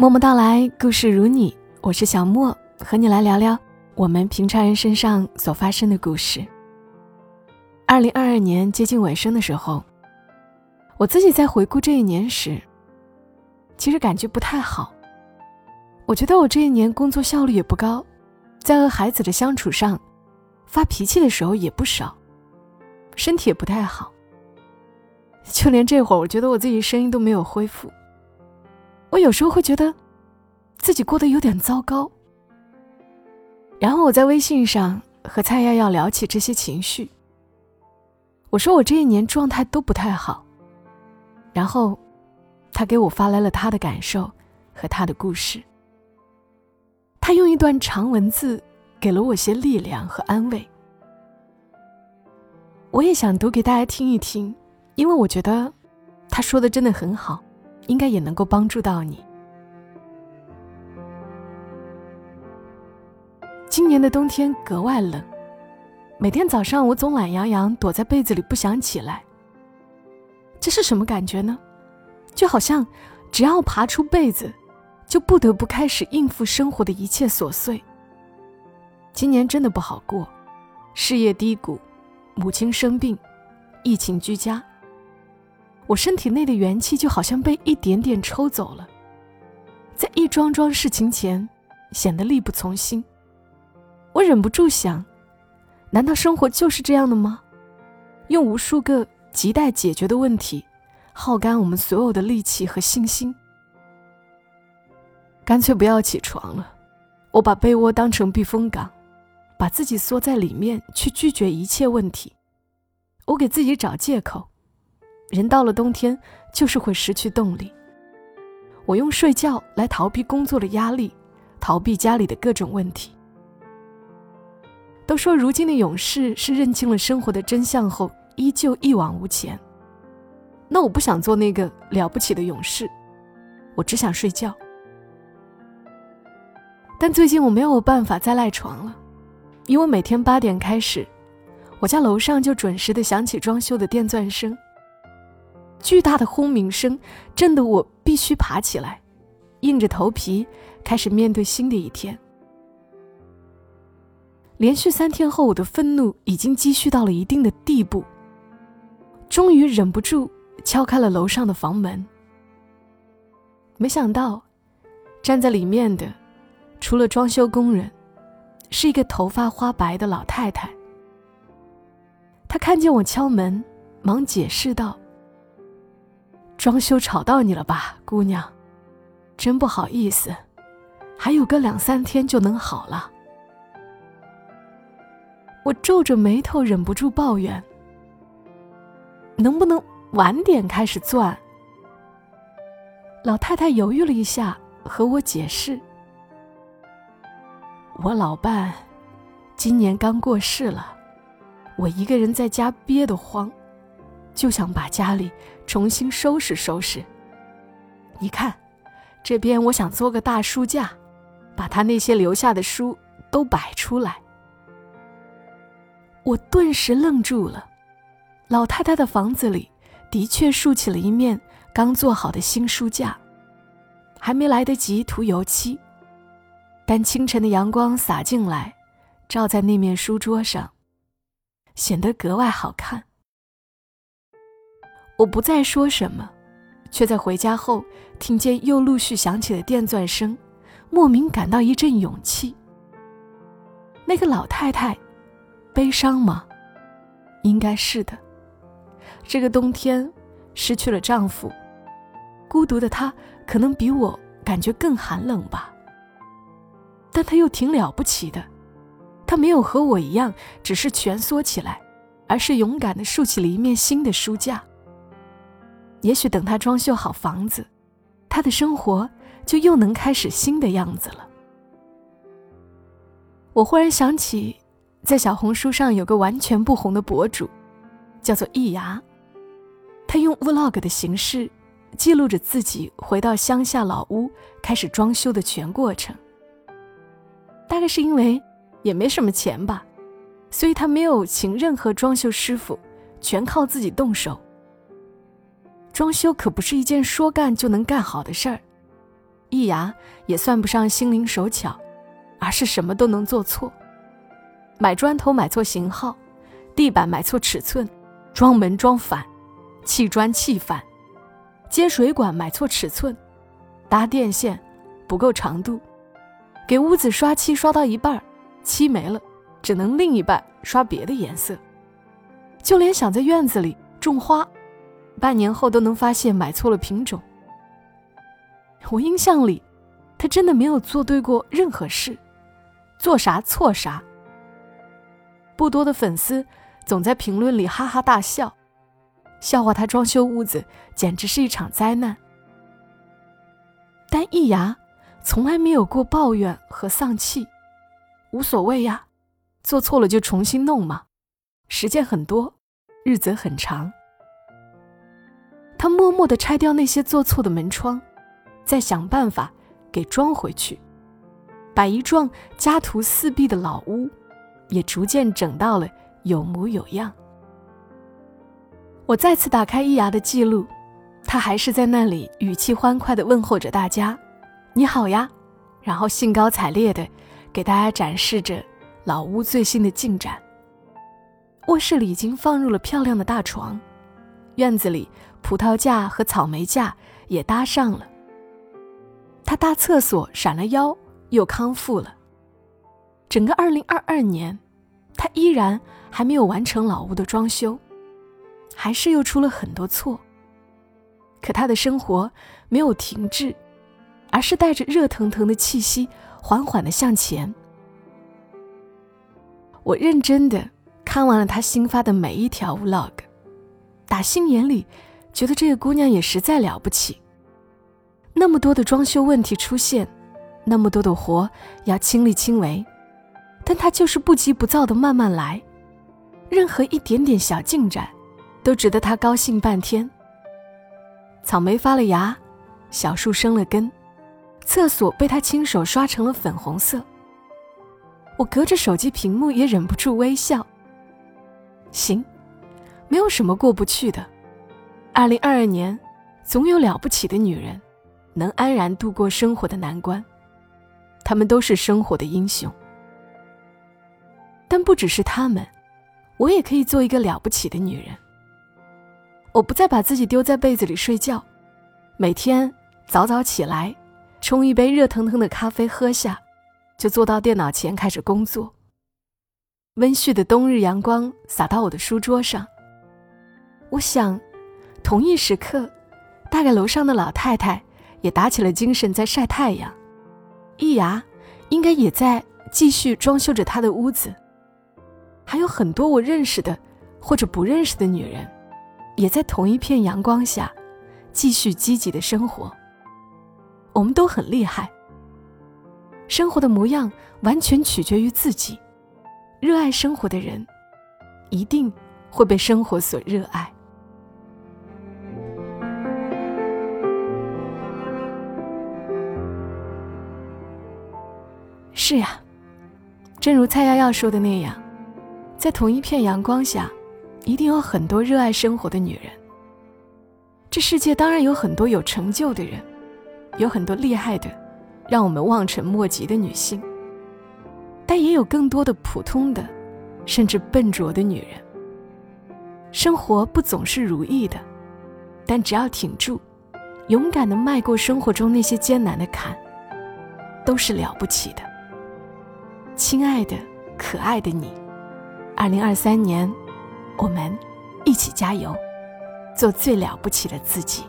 默默到来，故事如你，我是小莫，和你来聊聊我们平常人身上所发生的故事。二零二二年接近尾声的时候，我自己在回顾这一年时，其实感觉不太好。我觉得我这一年工作效率也不高，在和孩子的相处上，发脾气的时候也不少，身体也不太好。就连这会儿，我觉得我自己声音都没有恢复。我有时候会觉得，自己过得有点糟糕。然后我在微信上和蔡耀耀聊起这些情绪。我说我这一年状态都不太好。然后，他给我发来了他的感受和他的故事。他用一段长文字给了我些力量和安慰。我也想读给大家听一听，因为我觉得他说的真的很好。应该也能够帮助到你。今年的冬天格外冷，每天早上我总懒洋洋躲在被子里不想起来。这是什么感觉呢？就好像只要爬出被子，就不得不开始应付生活的一切琐碎。今年真的不好过，事业低谷，母亲生病，疫情居家。我身体内的元气就好像被一点点抽走了，在一桩桩事情前，显得力不从心。我忍不住想：难道生活就是这样的吗？用无数个亟待解决的问题，耗干我们所有的力气和信心。干脆不要起床了，我把被窝当成避风港，把自己缩在里面去拒绝一切问题。我给自己找借口。人到了冬天，就是会失去动力。我用睡觉来逃避工作的压力，逃避家里的各种问题。都说如今的勇士是认清了生活的真相后，依旧一往无前。那我不想做那个了不起的勇士，我只想睡觉。但最近我没有办法再赖床了，因为每天八点开始，我家楼上就准时的响起装修的电钻声。巨大的轰鸣声震得我必须爬起来，硬着头皮开始面对新的一天。连续三天后，我的愤怒已经积蓄到了一定的地步，终于忍不住敲开了楼上的房门。没想到，站在里面的除了装修工人，是一个头发花白的老太太。她看见我敲门，忙解释道。装修吵到你了吧，姑娘？真不好意思，还有个两三天就能好了。我皱着眉头，忍不住抱怨：“能不能晚点开始钻？”老太太犹豫了一下，和我解释：“我老伴今年刚过世了，我一个人在家憋得慌。”就想把家里重新收拾收拾。你看，这边我想做个大书架，把他那些留下的书都摆出来。我顿时愣住了。老太太的房子里的确竖起了一面刚做好的新书架，还没来得及涂油漆，但清晨的阳光洒进来，照在那面书桌上，显得格外好看。我不再说什么，却在回家后听见又陆续响起的电钻声，莫名感到一阵勇气。那个老太太，悲伤吗？应该是的。这个冬天，失去了丈夫，孤独的她可能比我感觉更寒冷吧。但她又挺了不起的，她没有和我一样，只是蜷缩起来，而是勇敢的竖起了一面新的书架。也许等他装修好房子，他的生活就又能开始新的样子了。我忽然想起，在小红书上有个完全不红的博主，叫做易牙。他用 vlog 的形式记录着自己回到乡下老屋开始装修的全过程。大概是因为也没什么钱吧，所以他没有请任何装修师傅，全靠自己动手。装修可不是一件说干就能干好的事儿，易牙也算不上心灵手巧，而是什么都能做错。买砖头买错型号，地板买错尺寸，装门装反，砌砖砌反，接水管买错尺寸，搭电线不够长度，给屋子刷漆刷到一半，漆没了，只能另一半刷别的颜色。就连想在院子里种花，半年后都能发现买错了品种。我印象里，他真的没有做对过任何事，做啥错啥。不多的粉丝总在评论里哈哈大笑，笑话他装修屋子简直是一场灾难。但易牙从来没有过抱怨和丧气，无所谓呀，做错了就重新弄嘛，时间很多，日子很长。他默默地拆掉那些做错的门窗。再想办法给装回去，把一幢家徒四壁的老屋也逐渐整到了有模有样。我再次打开易牙的记录，他还是在那里语气欢快地问候着大家：“你好呀！”然后兴高采烈地给大家展示着老屋最新的进展。卧室里已经放入了漂亮的大床，院子里葡萄架和草莓架也搭上了。他搭厕所闪了腰，又康复了。整个二零二二年，他依然还没有完成老屋的装修，还是又出了很多错。可他的生活没有停滞，而是带着热腾腾的气息，缓缓的向前。我认真的看完了他新发的每一条 vlog，打心眼里觉得这个姑娘也实在了不起。那么多的装修问题出现，那么多的活要亲力亲为，但她就是不急不躁的慢慢来，任何一点点小进展，都值得她高兴半天。草莓发了芽，小树生了根，厕所被他亲手刷成了粉红色。我隔着手机屏幕也忍不住微笑。行，没有什么过不去的。二零二二年，总有了不起的女人。能安然度过生活的难关，她们都是生活的英雄。但不只是她们，我也可以做一个了不起的女人。我不再把自己丢在被子里睡觉，每天早早起来，冲一杯热腾腾的咖啡喝下，就坐到电脑前开始工作。温煦的冬日阳光洒到我的书桌上，我想，同一时刻，大概楼上的老太太。也打起了精神在晒太阳，易牙应该也在继续装修着他的屋子。还有很多我认识的或者不认识的女人，也在同一片阳光下继续积极的生活。我们都很厉害。生活的模样完全取决于自己，热爱生活的人，一定会被生活所热爱。是呀，正如蔡瑶瑶说的那样，在同一片阳光下，一定有很多热爱生活的女人。这世界当然有很多有成就的人，有很多厉害的，让我们望尘莫及的女性，但也有更多的普通的，甚至笨拙的女人。生活不总是如意的，但只要挺住，勇敢的迈过生活中那些艰难的坎，都是了不起的。亲爱的，可爱的你，二零二三年，我们一起加油，做最了不起的自己。